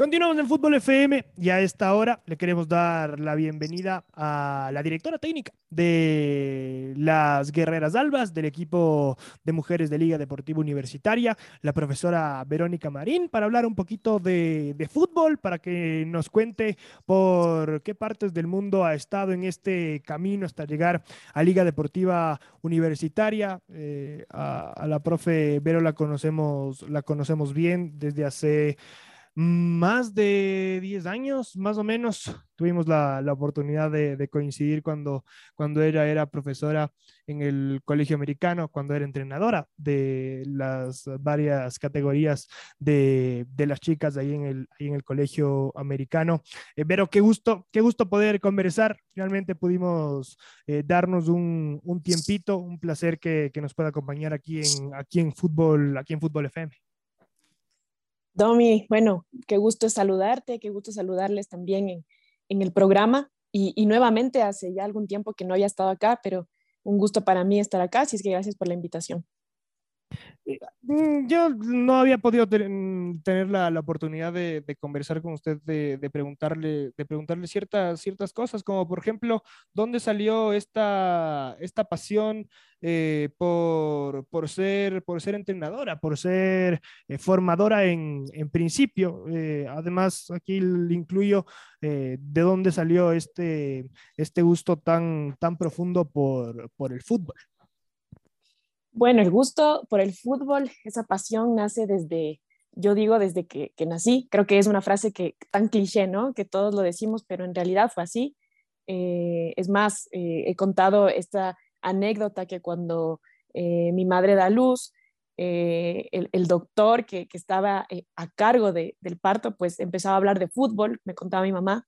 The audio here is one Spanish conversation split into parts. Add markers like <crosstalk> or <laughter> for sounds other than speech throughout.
Continuamos en Fútbol FM y a esta hora le queremos dar la bienvenida a la directora técnica de las Guerreras Albas, del equipo de mujeres de Liga Deportiva Universitaria, la profesora Verónica Marín, para hablar un poquito de, fútbol, para que nos cuente por qué partes del mundo ha estado en este camino hasta llegar a Liga Deportiva Universitaria. Eh, a, a, la profe Vero la conocemos, la conocemos bien desde hace más de 10 años, más o menos, tuvimos la, la oportunidad de, coincidir cuando, cuando ella era profesora en el colegio americano, cuando era entrenadora de las varias categorías de, de las chicas ahí en el, en el colegio americano. Eh, pero qué gusto, qué gusto poder conversar. Finalmente pudimos eh, darnos un, un, tiempito, un placer que, que, nos pueda acompañar aquí en, aquí en fútbol, aquí en Fútbol FM. Domi, bueno, qué gusto saludarte, qué gusto saludarles también en, el programa y, y, nuevamente hace ya algún tiempo que no había estado acá, pero un gusto para mí estar acá, así es que gracias por la invitación. Eh, mm, yo no había podido mm, tener la, oportunidad de, conversar con usted, de, preguntarle, de preguntarle ciertas, ciertas cosas, como por ejemplo, ¿dónde salió esta, esta pasión eh, por, por, ser, por ser entrenadora, por ser eh, formadora en, en principio? Además, aquí le incluyo de dónde salió este, este gusto tan, tan profundo por, por el fútbol. Bueno, el gusto por el fútbol, esa pasión nace desde, yo digo desde que, nací, creo que es una frase que tan cliché, ¿no? Que todos lo decimos, pero en realidad fue así. Eh, es más, eh, he contado esta anécdota que cuando eh, mi madre da luz, el, doctor que, estaba a cargo de, del parto, pues empezaba a hablar de fútbol, me contaba mi mamá,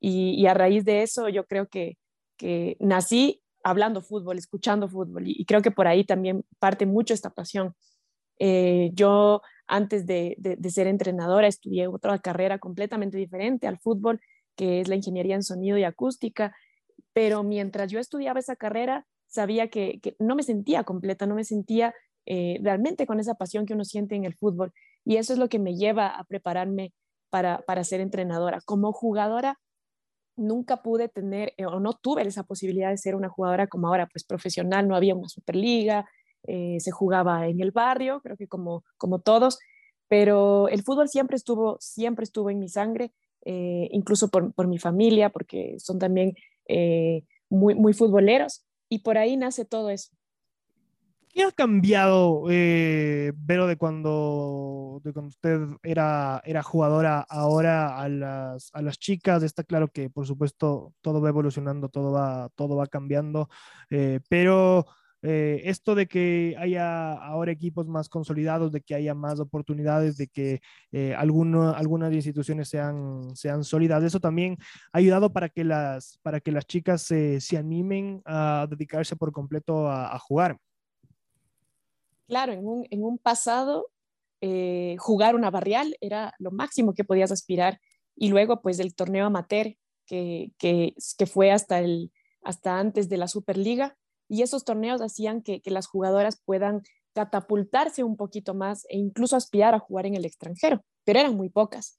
y, y a raíz de eso yo creo que, que nací hablando fútbol, escuchando fútbol. Y, creo que por ahí también parte mucho esta pasión. Eh, yo antes de, de, ser entrenadora estudié otra carrera completamente diferente al fútbol, que es la ingeniería en sonido y acústica, pero mientras yo estudiaba esa carrera, sabía que, que no me sentía completa, no me sentía eh, realmente con esa pasión que uno siente en el fútbol. Y eso es lo que me lleva a prepararme para, para ser entrenadora. Como jugadora, nunca pude tener eh, o no tuve esa posibilidad de ser una jugadora como ahora, pues profesional, no había una superliga, eh, se jugaba en el barrio, creo que como, como todos, pero el fútbol siempre estuvo, siempre estuvo en mi sangre, eh, incluso por, por, mi familia, porque son también muy, muy futboleros, y por ahí nace todo eso. ¿Qué ha cambiado, eh, Vero, de cuando, de cuando usted era, era jugadora ahora a las, a las chicas? Está claro que, por supuesto, todo va evolucionando, todo va, todo va cambiando, eh, pero eh, esto de que haya ahora equipos más consolidados, de que haya más oportunidades, de que eh, alguno, algunas instituciones sean, sean sólidas, eso también ha ayudado para que las, para que las chicas se, se animen a dedicarse por completo a, a jugar. Claro, en un, en un pasado eh, jugar una barrial era lo máximo que podías aspirar y luego pues el torneo amateur que, que, que fue hasta, el, hasta antes de la Superliga y esos torneos hacían que, que, las jugadoras puedan catapultarse un poquito más e incluso aspirar a jugar en el extranjero, pero eran muy pocas.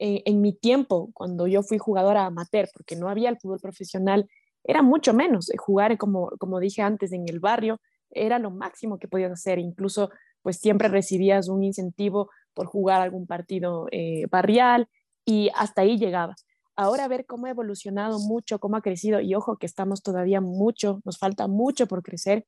Eh, en mi tiempo, cuando yo fui jugadora amateur, porque no había el fútbol profesional, era mucho menos. Jugar, como, como dije antes, en el barrio era lo máximo que podías hacer. Incluso, pues siempre recibías un incentivo por jugar algún partido eh, barrial y hasta ahí llegabas. Ahora ver cómo ha evolucionado mucho, cómo ha crecido y ojo que estamos todavía mucho, nos falta mucho por crecer,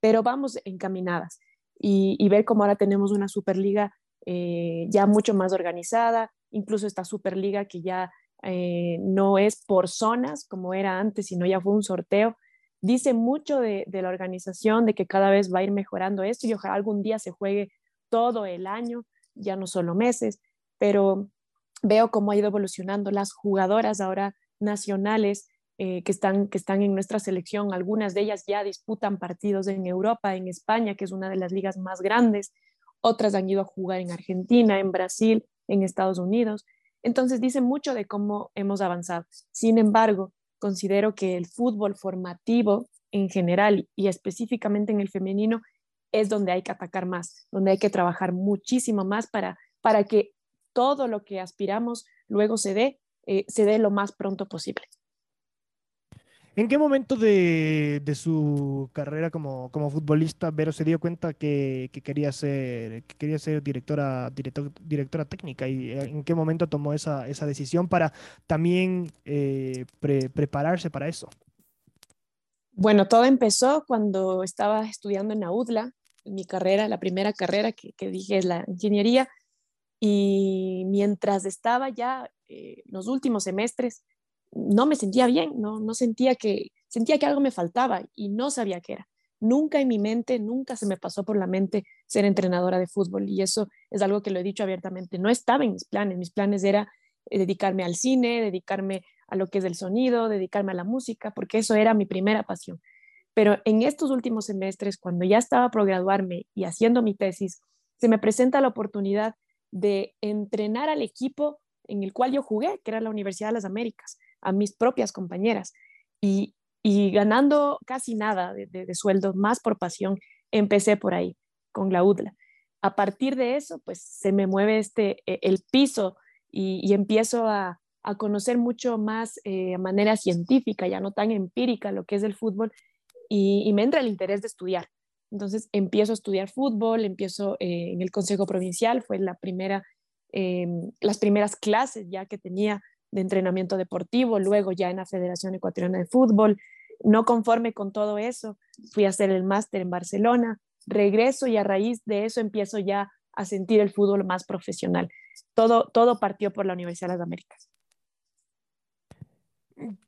pero vamos encaminadas. y, ver cómo ahora tenemos una Superliga eh, ya mucho más organizada, incluso esta Superliga que ya eh, no es por zonas como era antes, sino ya fue un sorteo. Dice mucho de, la organización, de que cada vez va a ir mejorando esto y ojalá algún día se juegue todo el año, ya no solo meses, pero veo cómo ha ido evolucionando las jugadoras ahora nacionales eh, que, están, que están en nuestra selección. Algunas de ellas ya disputan partidos en Europa, en España, que es una de las ligas más grandes. Otras han ido a jugar en Argentina, en Brasil, en Estados Unidos. Entonces dice mucho de cómo hemos avanzado. Sin embargo, considero que el fútbol formativo en general y específicamente en el femenino es donde hay que atacar más, donde hay que trabajar muchísimo más para, para que todo lo que aspiramos luego se dé, eh, se dé lo más pronto posible. ¿En qué momento de, su carrera como, futbolista Vero se dio cuenta que, quería ser, que quería ser directora, directora técnica? ¿Y eh, en qué momento tomó esa, decisión para también eh, prepararse para eso? Bueno, todo empezó cuando estaba estudiando en AUDLA, mi carrera, la primera carrera que, dije es la ingeniería, y mientras estaba ya eh, los últimos semestres, no me sentía bien, no, no sentía que, sentía que algo me faltaba y no sabía qué era. Nunca en mi mente, nunca se me pasó por la mente ser entrenadora de fútbol y eso es algo que lo he dicho abiertamente. No estaba en mis planes, mis planes era eh, dedicarme al cine, dedicarme a lo que es el sonido, dedicarme a la música, porque eso era mi primera pasión. Pero en estos últimos semestres, cuando ya estaba por graduarme y haciendo mi tesis, se me presenta la oportunidad de entrenar al equipo en el cual yo jugué, que era la Universidad de las Américas a mis propias compañeras y, ganando casi nada de, sueldo, más por pasión, empecé por ahí, con la UDLA. A partir de eso, pues se me mueve este, e, el piso y, empiezo a, conocer mucho más de eh, manera científica, ya no tan empírica, lo que es el fútbol, y, me entra el interés de estudiar. Entonces empiezo a estudiar fútbol, empiezo eh, en el Consejo Provincial, fue la primera, em, las primeras clases ya que tenía de entrenamiento deportivo, luego ya en la Federación Ecuatoriana de Fútbol. No conforme con todo eso, fui a hacer el máster en Barcelona, regreso y a raíz de eso empiezo ya a sentir el fútbol más profesional. Todo, todo partió por la Universidad de las Américas.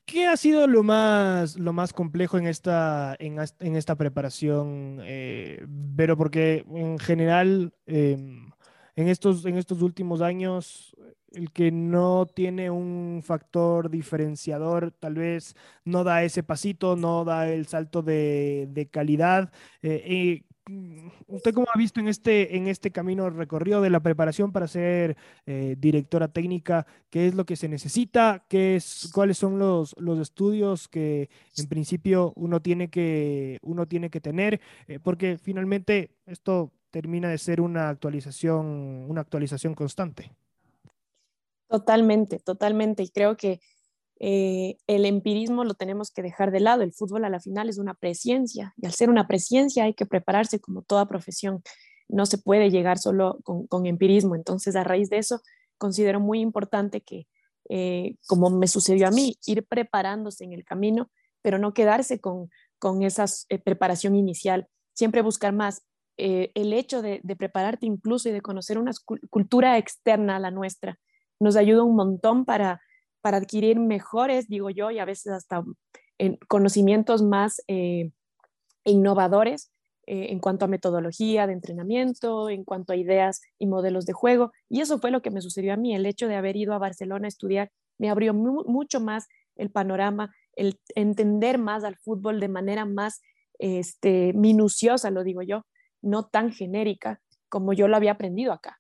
¿Qué ha sido lo más, lo más complejo en esta, en, esta preparación, eh, Pero Porque en general, em, en, estos, en estos últimos años, el que no tiene un factor diferenciador, tal vez no da ese pasito, no da el salto de, calidad. Eh, mm, ¿Usted cómo ha visto en este, en este camino recorrido de la preparación para ser eh, directora técnica? ¿Qué es lo que se necesita? ¿Qué es, ¿Cuáles son los, los estudios que en principio uno tiene que, uno tiene que tener? Eh, porque finalmente esto termina de ser una actualización, una actualización constante. Totalmente, totalmente. Y creo que eh, el empirismo lo tenemos que dejar de lado. El fútbol a la final es una presencia y al ser una presencia hay que prepararse como toda profesión. No se puede llegar solo con, empirismo. Entonces, a raíz de eso, considero muy importante que, eh, como me sucedió a mí, ir preparándose en el camino, pero no quedarse con, esa eh, preparación inicial. Siempre buscar más. el hecho de, prepararte incluso y de conocer una cultura externa a la nuestra, nos ayuda un montón para, para adquirir mejores, digo yo, y a veces hasta en conocimientos más eh, innovadores eh, en cuanto a metodología de entrenamiento, en cuanto a ideas y modelos de juego. Y eso fue lo que me sucedió a mí. El hecho de haber ido a Barcelona a estudiar me abrió mucho más el panorama, el entender más al fútbol de manera más este, minuciosa, lo digo yo, no tan genérica como yo lo había aprendido acá.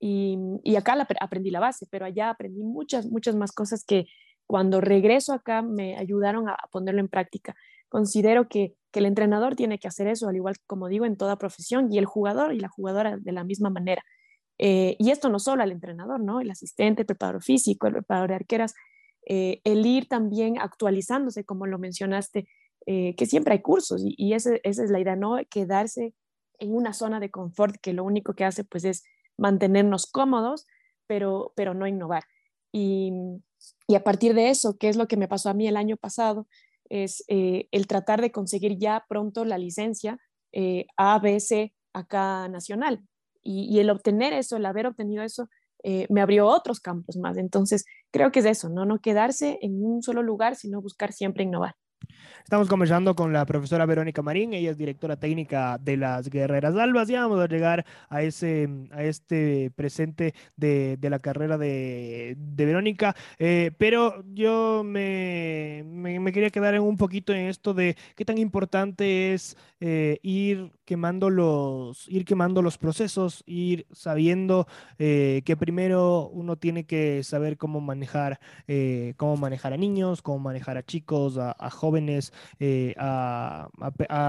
Y, acá aprendí la base, pero allá aprendí muchas, muchas más cosas que cuando regreso acá me ayudaron a, ponerlo en práctica. Considero que, el entrenador tiene que hacer eso, al igual que como digo, en toda profesión, y el jugador y la jugadora de la misma manera. Eh, y esto no solo al entrenador, ¿no? El asistente, el preparador físico, el preparador de arqueras, eh, el ir también actualizándose, como lo mencionaste, eh, que siempre hay cursos y, y esa es la idea, no quedarse en una zona de confort que lo único que hace pues es mantenernos cómodos, pero, pero no innovar. Y, a partir de eso, ¿qué es lo que me pasó a mí el año pasado? Es eh, el tratar de conseguir ya pronto la licencia eh, A, B, C, acá nacional. Y, el obtener eso, el haber obtenido eso, eh, me abrió otros campos más. Entonces, creo que es eso, ¿no? No quedarse en un solo lugar, sino buscar siempre innovar. Estamos conversando con la profesora Verónica Marín, ella es directora técnica de las Guerreras Albas. Ya vamos a llegar a, ese, a este presente de, la carrera de, Verónica, eh, pero yo me, me, quería quedar en un poquito en esto de qué tan importante es eh, ir quemando los, ir quemando los procesos, ir sabiendo eh, que primero uno tiene que saber cómo manejar, cómo manejar a niños, cómo manejar a chicos, a, jóvenes, eh, a,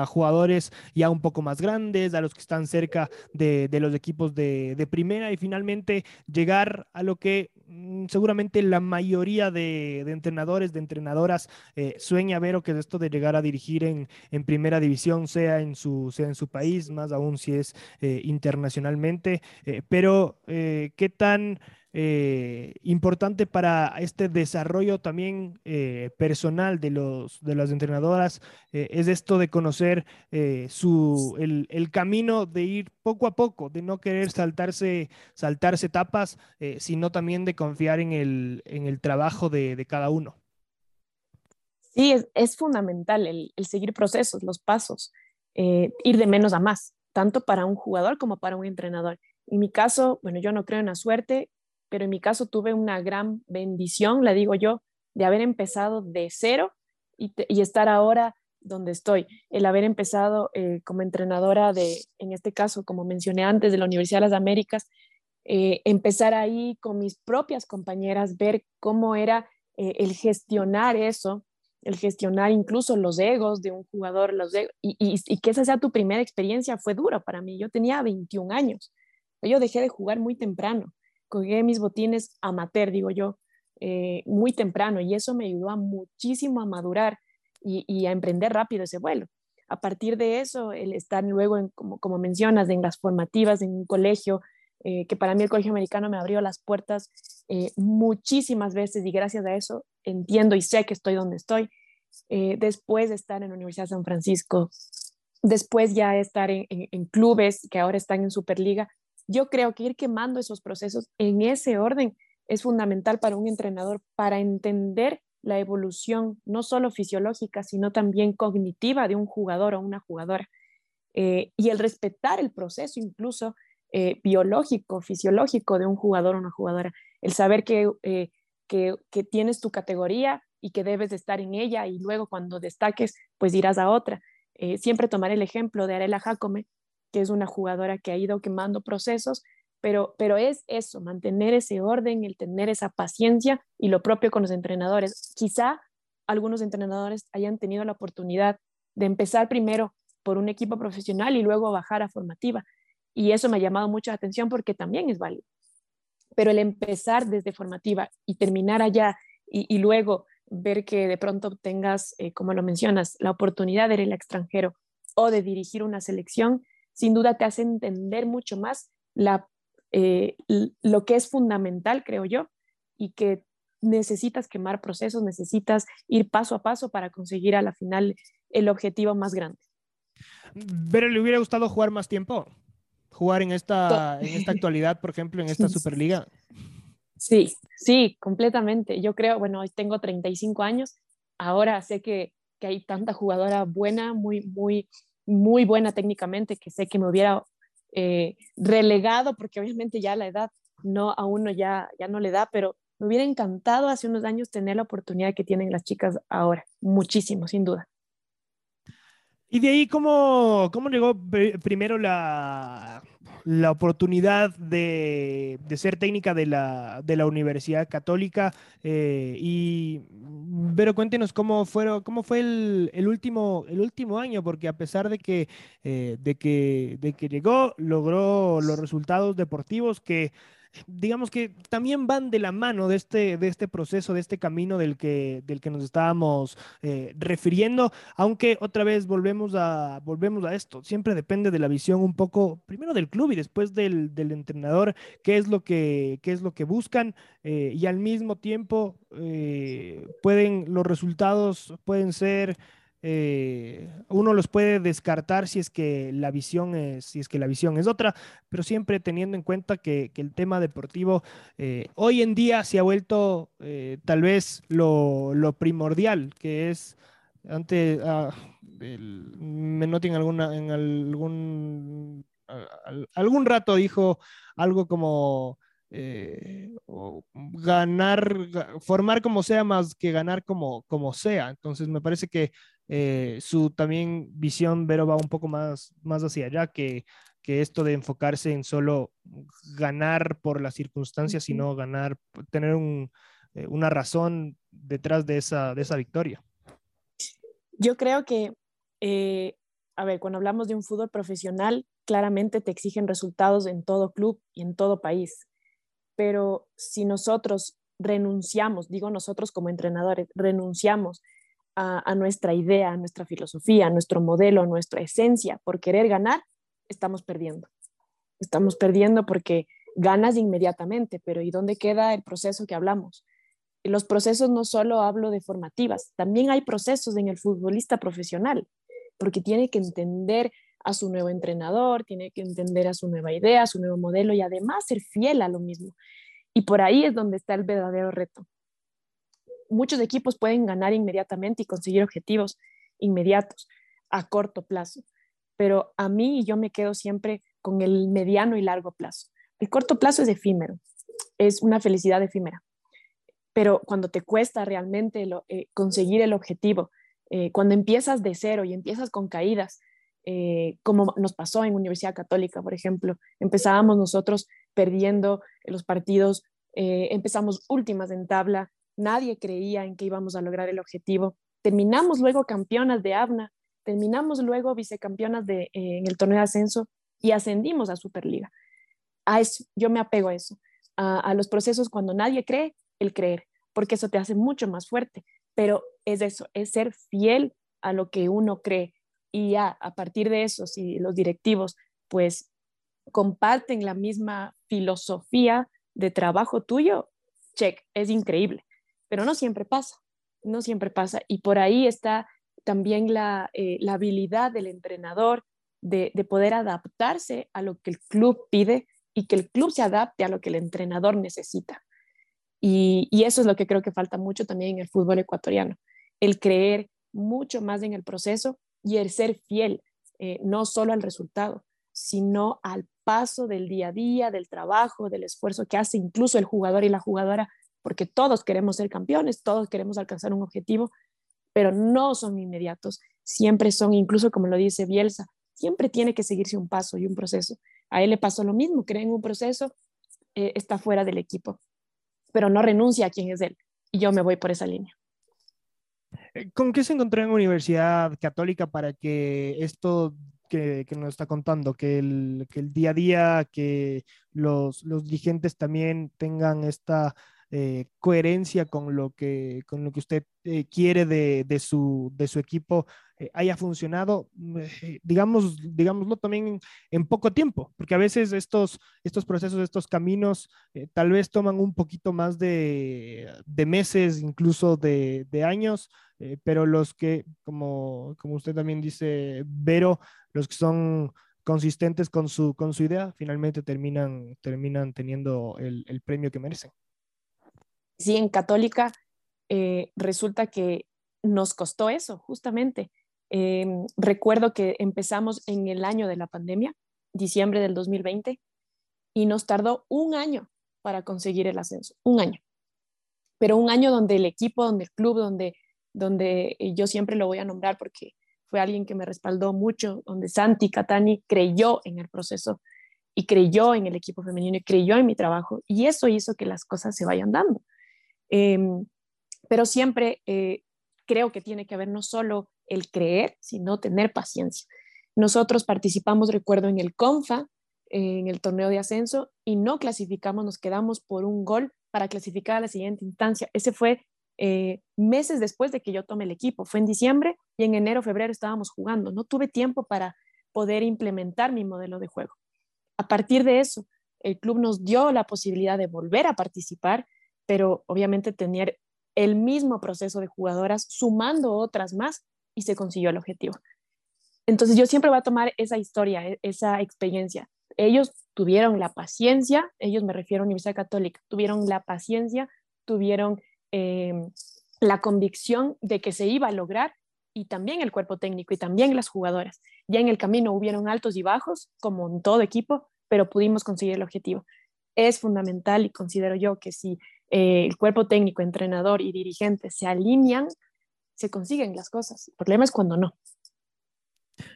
jugadores ya un poco más grandes, a los que están cerca de, los equipos de, primera y finalmente llegar a lo que mm, seguramente la mayoría de, entrenadores, de entrenadoras eh, sueña ver o que es esto de llegar a dirigir en, primera división, sea en su, sea en su país, más aún si es eh, internacionalmente, pero qué tan eh, importante para este desarrollo también eh, personal de, los, de las entrenadoras eh, es esto de conocer su, el, camino de ir poco a poco, de no querer saltarse, saltarse etapas, sino también de confiar en el, en el trabajo de, cada uno. Sí, es, fundamental el, el, seguir procesos, los pasos, ir de menos a más, tanto para un jugador como para un entrenador. En mi caso, bueno, yo no creo en la suerte, pero en mi caso tuve una gran bendición, la digo yo, de haber empezado de cero y, estar ahora donde estoy. El haber empezado eh, como entrenadora de, en este caso, como mencioné antes, de la Universidad de las Américas, eh, empezar ahí con mis propias compañeras, ver cómo era eh, el gestionar eso, el gestionar incluso los egos de un jugador, los y, y, que esa sea tu primera experiencia fue dura para mí. Yo tenía 21 años, yo dejé de jugar muy temprano cogí mis botines amateur, digo yo, eh, muy temprano y eso me ayudó a muchísimo a madurar y, a emprender rápido ese vuelo. A partir de eso, el estar luego, en, como, como mencionas, en las formativas, en un colegio, eh, que para mí el colegio americano me abrió las puertas eh, muchísimas veces y gracias a eso entiendo y sé que estoy donde estoy. después de estar en la Universidad de San Francisco, después ya estar en, en clubes que ahora están en Superliga, yo creo que ir quemando esos procesos en ese orden es fundamental para un entrenador para entender la evolución, no solo fisiológica, sino también cognitiva de un jugador o una jugadora. Eh, y el respetar el proceso incluso eh, biológico, fisiológico de un jugador o una jugadora. El saber eh, que, tienes tu categoría y que debes de estar en ella y luego cuando destaques, pues irás a otra. siempre tomar el ejemplo de Arela Jacome, que es una jugadora que ha ido quemando procesos, pero, pero es eso, mantener ese orden, el tener esa paciencia y lo propio con los entrenadores. Quizá algunos entrenadores hayan tenido la oportunidad de empezar primero por un equipo profesional y luego bajar a formativa. Y eso me ha llamado mucho la atención porque también es válido. Pero el empezar desde formativa y terminar allá y, luego ver que de pronto tengas, eh, como lo mencionas, la oportunidad de ir al extranjero o de dirigir una selección, sin duda te hace entender mucho más eh, lo que es fundamental, creo yo, y que necesitas quemar procesos, necesitas ir paso a paso para conseguir a la final el objetivo más grande. Pero le hubiera gustado jugar más tiempo, jugar en esta, en esta actualidad, por ejemplo, en esta <laughs> Superliga. Sí, sí, completamente. Yo creo, bueno, hoy tengo 35 años, ahora sé que, que hay tanta jugadora buena, muy, muy muy buena técnicamente, que sé que me hubiera eh, relegado, porque obviamente ya la edad no, a uno ya, ya no le da, pero me hubiera encantado hace unos años tener la oportunidad que tienen las chicas ahora, muchísimo, sin duda. Y de ahí, ¿cómo, cómo llegó primero la, la oportunidad de, de, ser técnica de la, de la Universidad Católica? Eh, y, pero cuéntenos cómo, fueron, cómo fue el, el, último, el último año, porque a pesar de que, eh, de, que, de que llegó, logró los resultados deportivos que digamos que también van de la mano de este, de este proceso, de este camino del que, del que nos estábamos eh, refiriendo, aunque otra vez volvemos a, volvemos a esto, siempre depende de la visión un poco, primero del club y después del, entrenador, qué es lo que, qué es lo que buscan eh, y al mismo tiempo eh, pueden, los resultados pueden ser eh, uno los puede descartar si es que la visión es, si es que la visión es otra, pero siempre teniendo en cuenta que, el tema deportivo eh, hoy en día se ha vuelto eh, tal vez lo, primordial, que es antes ah, me noté en alguna en algún algún rato dijo algo como ganar, formar como sea más que ganar como, como sea. Entonces me parece que eh, su también visión, Vero, va un poco más, más hacia allá que, que esto de enfocarse en solo ganar por las circunstancias, sino ganar, tener un, eh, una razón detrás de esa, de esa victoria. Yo creo que, a ver, cuando hablamos de un fútbol profesional, claramente te exigen resultados en todo club y en todo país pero si nosotros renunciamos, digo nosotros como entrenadores, renunciamos a, nuestra idea, a nuestra filosofía, a nuestro modelo, a nuestra esencia por querer ganar, estamos perdiendo. Estamos perdiendo porque ganas inmediatamente, pero ¿y dónde queda el proceso que hablamos? los procesos no solo hablo de formativas, también hay procesos en el futbolista profesional, porque tiene que entender a su nuevo entrenador, tiene que entender a su nueva idea, a su nuevo modelo y además ser fiel a lo mismo. Y por ahí es donde está el verdadero reto. Muchos equipos pueden ganar inmediatamente y conseguir objetivos inmediatos a corto plazo, pero a mí yo me quedo siempre con el mediano y largo plazo. El corto plazo es efímero, es una felicidad efímera, pero cuando te cuesta realmente eh, conseguir el objetivo, eh, cuando empiezas de cero y empiezas con caídas, eh, como nos pasó en Universidad Católica, por ejemplo. Empezábamos nosotros perdiendo los partidos, empezamos últimas en tabla, nadie creía en que íbamos a lograr el objetivo. Terminamos luego campeonas de ABNA, terminamos luego vicecampeonas de, eh, en el torneo de ascenso y ascendimos a Superliga. A eso, yo me apego a eso, a, a los procesos cuando nadie cree, el creer, porque eso te hace mucho más fuerte. Pero es eso, es ser fiel a lo que uno cree y ya a partir de eso, si los directivos pues comparten la misma filosofía de trabajo tuyo, check, es increíble, pero no siempre pasa, no siempre pasa. Y por ahí está también la, eh, habilidad del entrenador de, poder adaptarse a lo que el club pide y que el club se adapte a lo que el entrenador necesita. Y, y, eso es lo que creo que falta mucho también en el fútbol ecuatoriano, el creer mucho más en el proceso y el ser fiel, eh, no solo al resultado, sino al paso del día a día, del trabajo, del esfuerzo que hace incluso el jugador y la jugadora, porque todos queremos ser campeones, todos queremos alcanzar un objetivo, pero no son inmediatos, siempre son, incluso como lo dice Bielsa, siempre tiene que seguirse un paso y un proceso. A él le pasó lo mismo, cree en un proceso, eh, está fuera del equipo, pero no renuncia a quien es él. Y yo me voy por esa línea. Eh, ¿Con qué se encontró en Universidad Católica para que esto que, nos está contando, que el, que el, día a día, que los, los dirigentes también tengan esta eh, coherencia con lo que, con lo que usted eh, quiere de, su, de su equipo eh, haya funcionado, digamos, digámoslo también en, poco tiempo, porque a veces estos, estos procesos, estos caminos, tal vez toman un poquito más de, meses, incluso de, de años, pero los que, como, como usted también dice, Vero, los que son consistentes con su, con su idea, finalmente terminan, terminan teniendo el, el premio que merecen sí, en católica eh, resulta que nos costó eso, justamente. Em, recuerdo que empezamos en el año de la pandemia, diciembre del 2020, y nos tardó un año para conseguir el ascenso, un año. Pero un año donde el equipo, donde el club, donde, donde eh, yo siempre lo voy a nombrar porque fue alguien que me respaldó mucho, donde Santi Catani creyó en el proceso y creyó en el equipo femenino y creyó en mi trabajo, y eso hizo que las cosas se vayan dando. Em, pero siempre eh, creo que tiene que haber no solo el creer, sino tener paciencia. Nosotros participamos, recuerdo, en el CONFA, en el torneo de ascenso, y no clasificamos, nos quedamos por un gol para clasificar a la siguiente instancia. Ese fue eh, meses después de que yo tomé el equipo, fue en diciembre y en enero, febrero estábamos jugando. No tuve tiempo para poder implementar mi modelo de juego. A partir de eso, el club nos dio la posibilidad de volver a participar pero obviamente tener el mismo proceso de jugadoras sumando otras más y se consiguió el objetivo. Entonces yo siempre voy a tomar esa historia, e, esa experiencia. Ellos tuvieron la paciencia, ellos me refiero a Universidad Católica, tuvieron la paciencia, tuvieron em, la convicción de que se iba a lograr y también el cuerpo técnico y también las jugadoras. Ya en el camino hubieron altos y bajos, como en todo equipo, pero pudimos conseguir el objetivo. Es fundamental y considero yo que si eh, el cuerpo técnico, entrenador y dirigente se alinean, se consiguen las cosas. El problema es cuando no.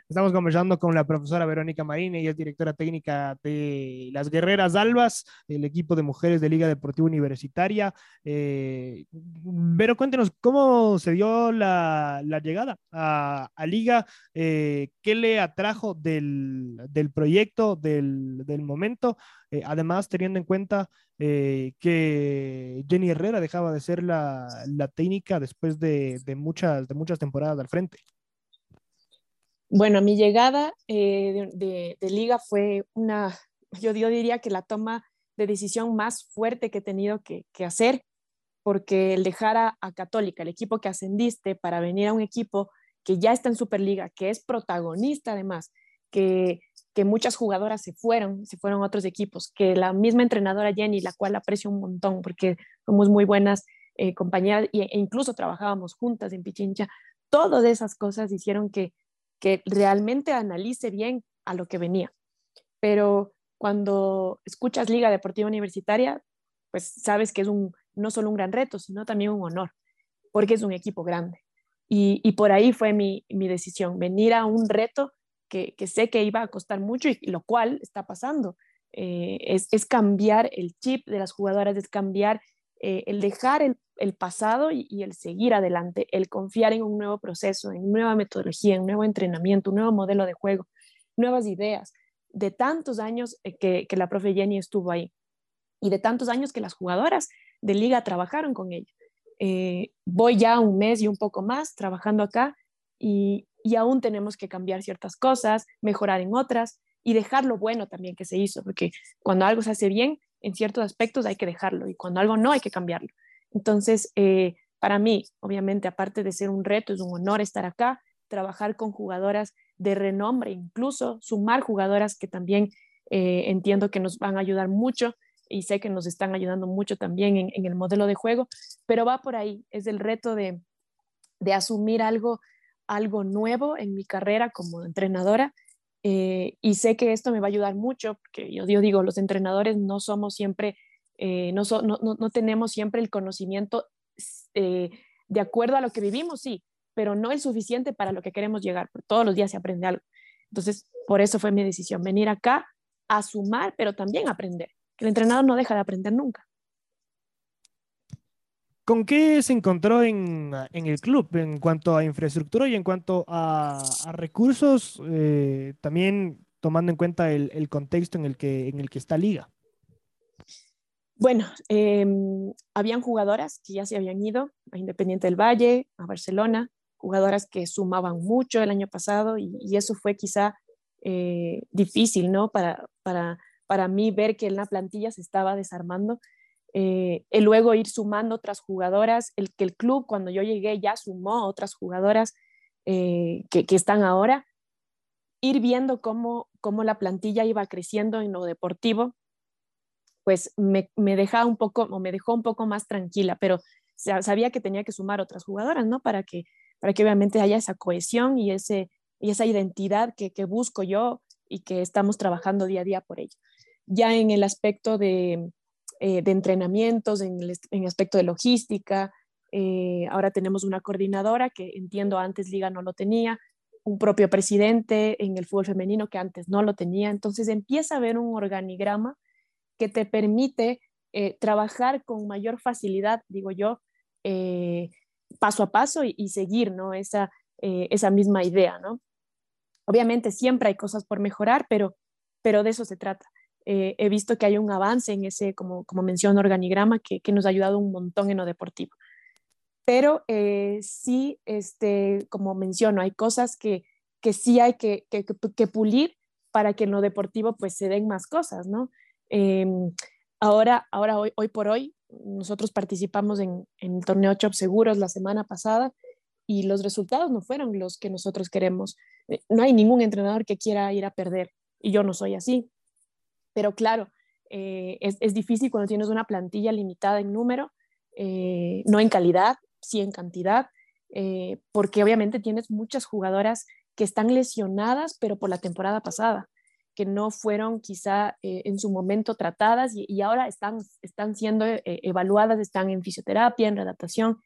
Estamos conversando con la profesora Verónica Marín, ella es directora técnica de las Guerreras Albas, el equipo de mujeres de Liga Deportiva Universitaria. Eh, cuéntenos cómo se dio la, llegada a, Liga, eh, qué le atrajo del, proyecto, del, momento, eh, además teniendo en cuenta que Jenny Herrera dejaba de ser la, técnica después de muchas temporadas al frente. Bueno, mi llegada eh, de, liga fue una, yo, diría que la toma de decisión más fuerte que he tenido que, hacer, porque el dejar a, Católica, el equipo que ascendiste, para venir a un equipo que ya está en Superliga, que es protagonista además, que, muchas jugadoras se fueron, se fueron a otros equipos, que la misma entrenadora Jenny, la cual aprecio un montón porque somos muy buenas eh, compañeras e incluso trabajábamos juntas en Pichincha, todas esas cosas hicieron que, que realmente analice bien a lo que venía. Pero cuando escuchas Liga Deportiva Universitaria, pues sabes que es un, no solo un gran reto, sino también un honor, porque es un equipo grande. Y, por ahí fue mi, decisión, venir a un reto que, sé que iba a costar mucho y lo cual está pasando. Eh, es, es, cambiar el chip de las jugadoras, es cambiar eh, el dejar el, pasado y, el seguir adelante, el confiar en un nuevo proceso, en nueva metodología, en nuevo entrenamiento, un nuevo modelo de juego, nuevas ideas, de tantos años eh, que, la profe Jenny estuvo ahí y de tantos años que las jugadoras de liga trabajaron con ella. Eh, voy ya un mes y un poco más trabajando acá y aún tenemos que cambiar ciertas cosas, mejorar en otras y dejar lo bueno también que se hizo, porque cuando algo se hace bien, en ciertos aspectos hay que dejarlo y cuando algo no hay que cambiarlo. Entonces, eh, para mí, obviamente, aparte de ser un reto, es un honor estar acá, trabajar con jugadoras de renombre, incluso sumar jugadoras que también eh, entiendo que nos van a ayudar mucho y sé que nos están ayudando mucho también en, el modelo de juego, pero va por ahí, es el reto de, asumir algo, algo nuevo en mi carrera como entrenadora eh, y sé que esto me va a ayudar mucho, porque yo, digo, los entrenadores no somos siempre, eh, no, tenemos siempre el conocimiento eh, de acuerdo a lo que vivimos, sí, pero no el suficiente para lo que queremos llegar. Todos los días se aprende algo. Entonces, por eso fue mi decisión, venir acá a sumar, pero también aprender, el entrenador no deja de aprender nunca. ¿Con qué se encontró en, el club en cuanto a infraestructura y en cuanto a, recursos, eh, también tomando en cuenta el, contexto en el, que, en el que está Liga? Bueno, em, habían jugadoras que ya se habían ido a Independiente del Valle, a Barcelona, jugadoras que sumaban mucho el año pasado y, eso fue quizá eh, difícil, ¿no? Para, para, para mí ver que la plantilla se estaba desarmando eh, luego ir sumando otras jugadoras, el que el club cuando yo llegué ya sumó otras jugadoras eh, que, están ahora, ir viendo cómo, cómo la plantilla iba creciendo en lo deportivo, pues me, me dejaba un poco, o me dejó un poco más tranquila, pero sabía que tenía que sumar otras jugadoras, ¿no? Para que, para que obviamente haya esa cohesión y, ese, y esa identidad que, busco yo y que estamos trabajando día a día por ello. Ya en el aspecto de, eh, de entrenamientos, en el aspecto de logística. Eh, ahora tenemos una coordinadora que entiendo antes Liga no lo tenía, un propio presidente en el fútbol femenino que antes no lo tenía. Entonces empieza a haber un organigrama que te permite eh, trabajar con mayor facilidad, digo yo, paso a paso y, seguir ¿no? esa, esa misma idea. ¿no? Obviamente siempre hay cosas por mejorar, pero, pero de eso se trata. Eh, he visto que hay un avance en ese, como, como menciono, organigrama que, que, nos ha ayudado un montón en lo deportivo. Pero eh, sí, este, como menciono, hay cosas que, que sí hay que, que, que, pulir para que en lo deportivo pues se den más cosas, ¿no? Em, ahora, ahora hoy, por hoy, nosotros participamos en, en el torneo Chop Seguros la semana pasada y los resultados no fueron los que nosotros queremos. Eh, no hay ningún entrenador que quiera ir a perder y yo no soy así. Pero claro, eh, es, difícil cuando tienes una plantilla limitada en número, eh, no en calidad, sí en cantidad, porque obviamente tienes muchas jugadoras que están lesionadas, pero por la temporada pasada, que no fueron quizá en su momento tratadas y, ahora están, están siendo evaluadas, están en fisioterapia, en readaptación.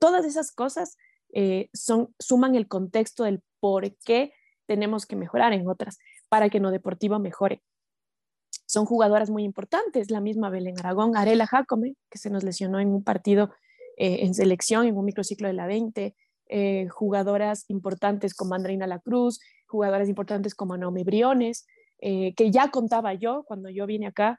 Todas esas cosas eh, son, suman el contexto del por qué tenemos que mejorar en otras para que no deportivo mejore. Son jugadoras muy importantes, la misma Belén Aragón, Arela Jacome, que se nos lesionó en un partido eh, en selección, en un microciclo de la 20, eh, jugadoras importantes como Andreina La Cruz, jugadoras importantes como Naomi Briones, que ya contaba yo cuando yo vine acá,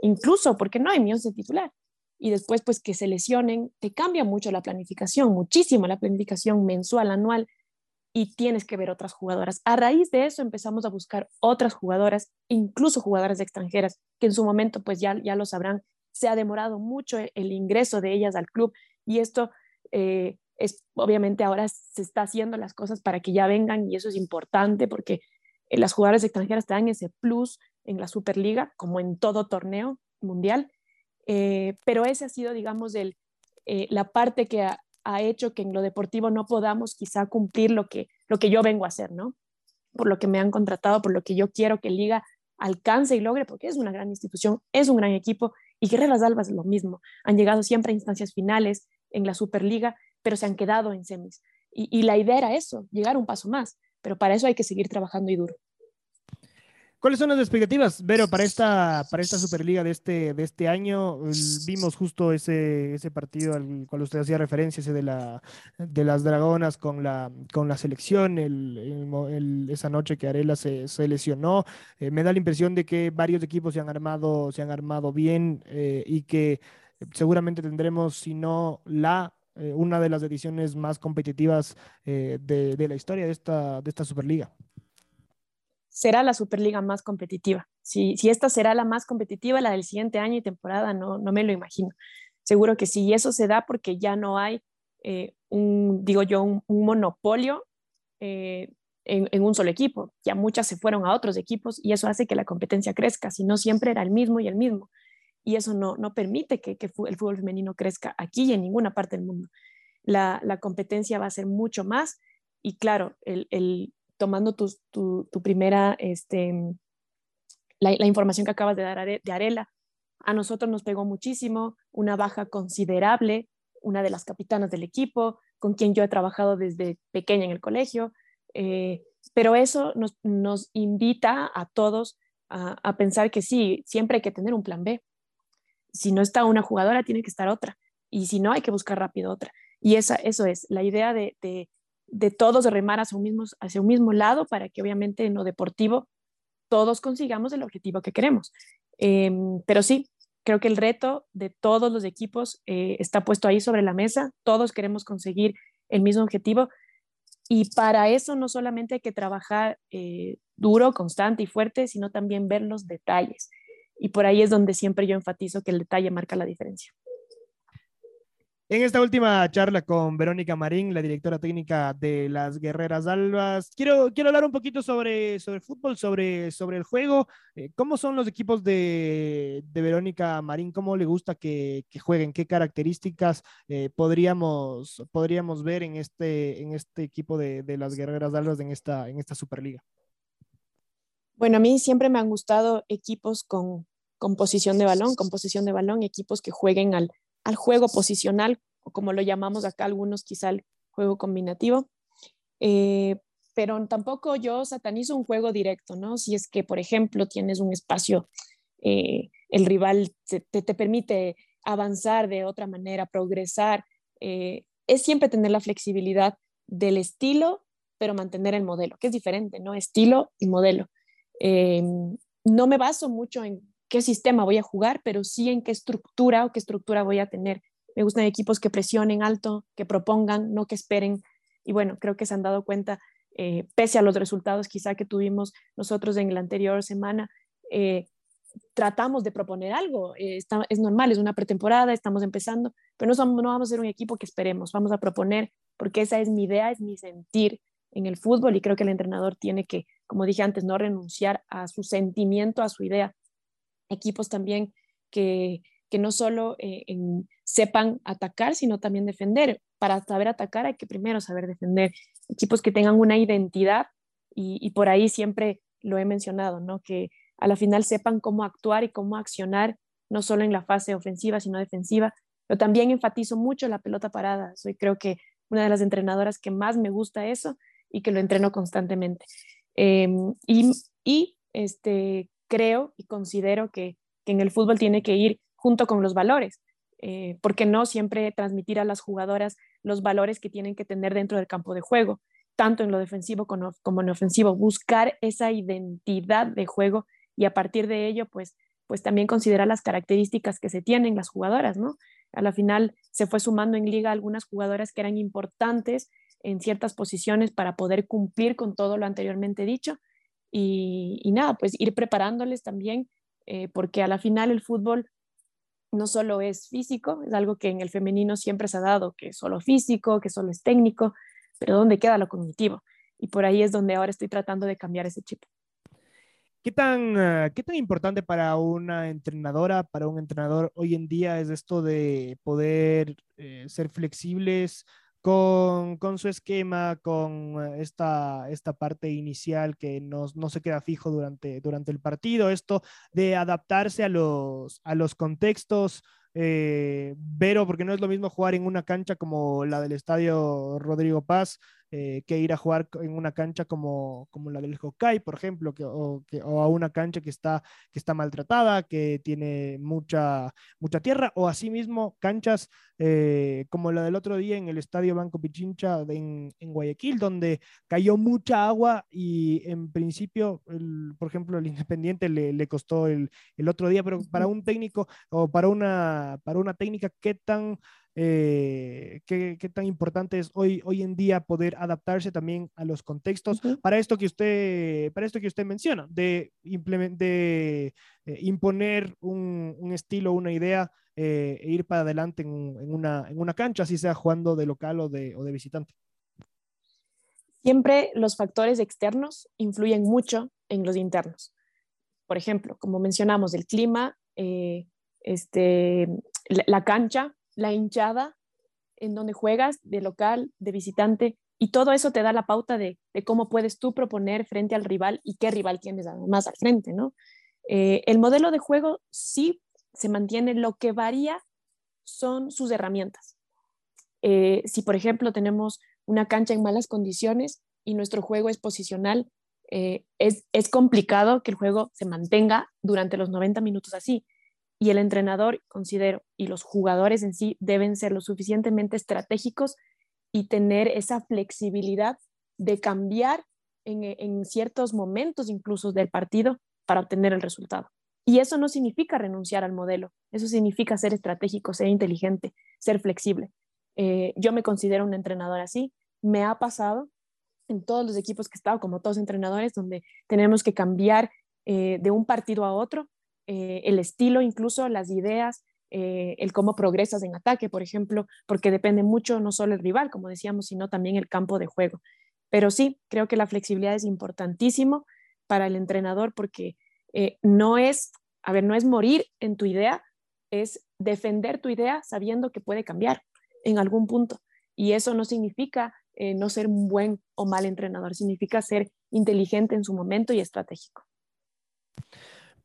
incluso porque no hay mi once titular. Y después pues que se lesionen, te cambia mucho la planificación, muchísimo la planificación mensual, anual, y tienes que ver otras jugadoras. A raíz de eso empezamos a buscar otras jugadoras, incluso jugadoras extranjeras, que en su momento pues ya, ya lo sabrán, se ha demorado mucho el, ingreso de ellas al club. Y esto eh, es obviamente ahora se está haciendo las cosas para que ya vengan y eso es importante porque eh, las jugadoras extranjeras te dan ese plus en la Superliga, como en todo torneo mundial, eh, pero ese ha sido, digamos, el, eh, la parte que ha, hecho que en lo deportivo no podamos quizá cumplir lo que, lo que yo vengo a hacer, ¿no? Por lo que me han contratado, por lo que yo quiero que Liga alcance y logre, porque es una gran institución, es un gran equipo, y Guerreras Albas es lo mismo. Han llegado siempre a instancias finales en la Superliga, pero se han quedado en semis. Y, y la idea era eso, llegar un paso más, pero para eso hay que seguir trabajando y duro. ¿Cuáles son las expectativas, Vero, para esta, para esta Superliga de este, de este año? Vimos justo ese, ese partido al cual usted hacía referencia, ese de, la, de las Dragonas con la, con la selección, el, esa noche que Arela se, se lesionó. Eh, me da la impresión de que varios equipos se han armado, se han armado bien eh, y que seguramente tendremos, si no la eh, una de las ediciones más competitivas de, de, la historia de esta, de esta Superliga será la Superliga más competitiva. Si, si esta será la más competitiva, la del siguiente año y temporada, no, no me lo imagino. Seguro que sí, y eso se da porque ya no hay eh, un, digo yo, un, monopolio eh, en, un solo equipo. Ya muchas se fueron a otros equipos y eso hace que la competencia crezca, si no siempre era el mismo y el mismo. Y eso no, no permite que, que el fútbol femenino crezca aquí y en ninguna parte del mundo. La, la competencia va a ser mucho más y claro, el, el, tomando tu, tu, primera, este, la, la, información que acabas de dar de Arela, a nosotros nos pegó muchísimo, una baja considerable, una de las capitanas del equipo, con quien yo he trabajado desde pequeña en el colegio, eh, pero eso nos, nos, invita a todos a, a, pensar que sí, siempre hay que tener un plan B. Si no está una jugadora, tiene que estar otra, y si no, hay que buscar rápido otra. Y esa, eso es la idea de, de, de todos remar hacia un, mismo, hacia un mismo lado para que obviamente en lo deportivo todos consigamos el objetivo que queremos. Em, pero sí, creo que el reto de todos los equipos eh, está puesto ahí sobre la mesa, todos queremos conseguir el mismo objetivo y para eso no solamente hay que trabajar eh, duro, constante y fuerte, sino también ver los detalles. Y por ahí es donde siempre yo enfatizo que el detalle marca la diferencia. En esta última charla con Verónica Marín, la directora técnica de las Guerreras Albas, quiero, quiero hablar un poquito sobre, sobre fútbol, sobre, sobre el juego. Eh, ¿Cómo son los equipos de, de, Verónica Marín? ¿Cómo le gusta que, que jueguen? ¿Qué características eh, podríamos, podríamos ver en este, en este equipo de, de, las Guerreras Albas en esta, en esta Superliga? Bueno, a mí siempre me han gustado equipos con, con posición de balón, con de balón, equipos que jueguen al juego posicional, o como lo llamamos acá algunos, quizá el juego combinativo. Eh, pero tampoco yo satanizo un juego directo, ¿no? Si es que, por ejemplo, tienes un espacio, eh, el rival te, te, permite avanzar de otra manera, progresar, eh, es siempre tener la flexibilidad del estilo, pero mantener el modelo, que es diferente, ¿no? Estilo y modelo. No me baso mucho en qué sistema voy a jugar, pero sí en qué estructura o qué estructura voy a tener. Me gustan equipos que presionen alto, que propongan, no que esperen. Y bueno, creo que se han dado cuenta, eh, pese a los resultados quizá que tuvimos nosotros en la anterior semana, eh, tratamos de proponer algo. Eh, es normal, es una pretemporada, estamos empezando, pero no, somos, no vamos a ser un equipo que esperemos, vamos a proponer, porque esa es mi idea, es mi sentir en el fútbol y creo que el entrenador tiene que, como dije antes, no renunciar a su sentimiento, a su idea. Equipos también que, no solo eh, sepan atacar, sino también defender. Para saber atacar hay que primero saber defender. Equipos que tengan una identidad y, y por ahí siempre lo he mencionado, ¿no? Que a la final sepan cómo actuar y cómo accionar, no solo en la fase ofensiva, sino defensiva. Pero también enfatizo mucho la pelota parada. Soy creo que una de las entrenadoras que más me gusta eso y que lo entreno constantemente. Em, y, este, creo y considero que, en el fútbol tiene que ir junto con los valores, eh, porque no siempre transmitir a las jugadoras los valores que tienen que tener dentro del campo de juego, tanto en lo defensivo como, como en ofensivo, buscar esa identidad de juego y a partir de ello, pues, pues también considerar las características que se tienen las jugadoras, ¿no? A la final se fue sumando en liga algunas jugadoras que eran importantes en ciertas posiciones para poder cumplir con todo lo anteriormente dicho y, nada, pues ir preparándoles también, eh, porque a la final el fútbol no solo es físico, es algo que en el femenino siempre se ha dado, que es solo físico, que solo es técnico, pero ¿dónde queda lo cognitivo? Y por ahí es donde ahora estoy tratando de cambiar ese chip. ¿Qué tan, ah, ¿Qué tan importante para una entrenadora, para un entrenador hoy en día es esto de poder eh, ser flexibles con, con, su esquema, con eh, esta, esta parte inicial que no, no, se queda fijo durante, durante el partido, esto de adaptarse a los, a los contextos? Eh, Vero, porque no es lo mismo jugar en una cancha como la del estadio Rodrigo Paz, eh, que ir a jugar en una cancha como, como la del Hokkaido, por ejemplo, que, o, que, o, a una cancha que está, que está maltratada, que tiene mucha, mucha tierra, o asimismo canchas eh, como la del otro día en el Estadio Banco Pichincha en, en Guayaquil, donde cayó mucha agua y en principio, el, por ejemplo, el Independiente le, le costó el, el, otro día, pero para un técnico o para una, para una técnica, ¿qué tan eh, qué, qué, tan importante es hoy, hoy en día poder adaptarse también a los contextos uh -huh. para esto que usted, para esto que usted menciona, de, de eh, imponer un, un, estilo, una idea eh, e ir para adelante en, en, una, en una cancha, así sea jugando de local o de, o de visitante. Siempre los factores externos influyen mucho en los internos. Por ejemplo, como mencionamos, el clima, eh, este, la, la cancha, la hinchada en donde juegas, de local, de visitante, y todo eso te da la pauta de, de, cómo puedes tú proponer frente al rival y qué rival tienes además al frente, ¿no? Eh, el modelo de juego sí se mantiene, lo que varía son sus herramientas. Eh, si, por ejemplo, tenemos una cancha en malas condiciones y nuestro juego es posicional, eh, es, es complicado que el juego se mantenga durante los 90 minutos así y el entrenador, considero, y los jugadores en sí deben ser lo suficientemente estratégicos y tener esa flexibilidad de cambiar en, en, ciertos momentos incluso del partido para obtener el resultado. Y eso no significa renunciar al modelo, eso significa ser estratégico, ser inteligente, ser flexible. Eh, yo me considero un entrenador así, me ha pasado en todos los equipos que he estado, como todos entrenadores, donde tenemos que cambiar eh, de un partido a otro eh, el estilo, incluso las ideas, eh, el cómo progresas en ataque, por ejemplo, porque depende mucho no solo el rival, como decíamos, sino también el campo de juego. Pero sí, creo que la flexibilidad es importantísimo para el entrenador porque eh, no es, a ver, no es morir en tu idea, es defender tu idea sabiendo que puede cambiar en algún punto. Y eso no significa no ser un buen o mal entrenador, significa ser inteligente en su momento y estratégico.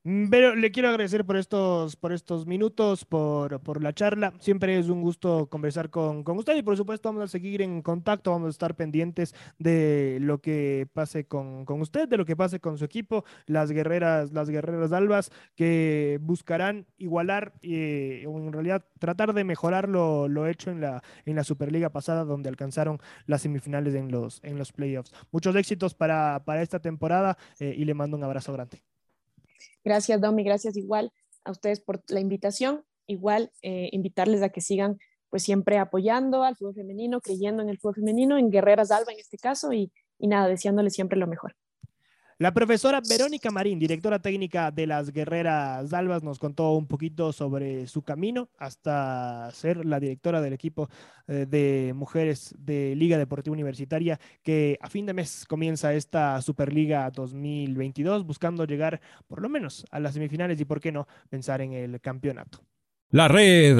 Mm, pero le quiero agradecer por estos, por estos minutos, por, por la charla. Siempre es un gusto conversar con, con, usted y por supuesto vamos a seguir en contacto, vamos a estar pendientes de lo que pase con, con usted, de lo que pase con su equipo, las guerreras, las guerreras albas que buscarán igualar o en realidad tratar de mejorar lo, lo, hecho en la, en la Superliga pasada donde alcanzaron las semifinales en los, en los playoffs. Muchos éxitos para, para esta temporada eh, y le mando un abrazo grande. Gracias, Domi, gracias igual a ustedes por la invitación. Igual eh, invitarles a que sigan pues siempre apoyando al fútbol femenino, creyendo en el fútbol femenino, en Guerreras Alba en este caso, y, y nada, deseándoles siempre lo mejor. La profesora Verónica Marín, directora técnica de las Guerreras Albas, nos contó un poquito sobre su camino hasta ser la directora del equipo eh, de mujeres de Liga Deportiva Universitaria, que a fin de mes comienza esta Superliga 2022, buscando llegar por lo menos a las semifinales y, por qué no, pensar en el campeonato. La red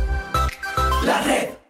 La red.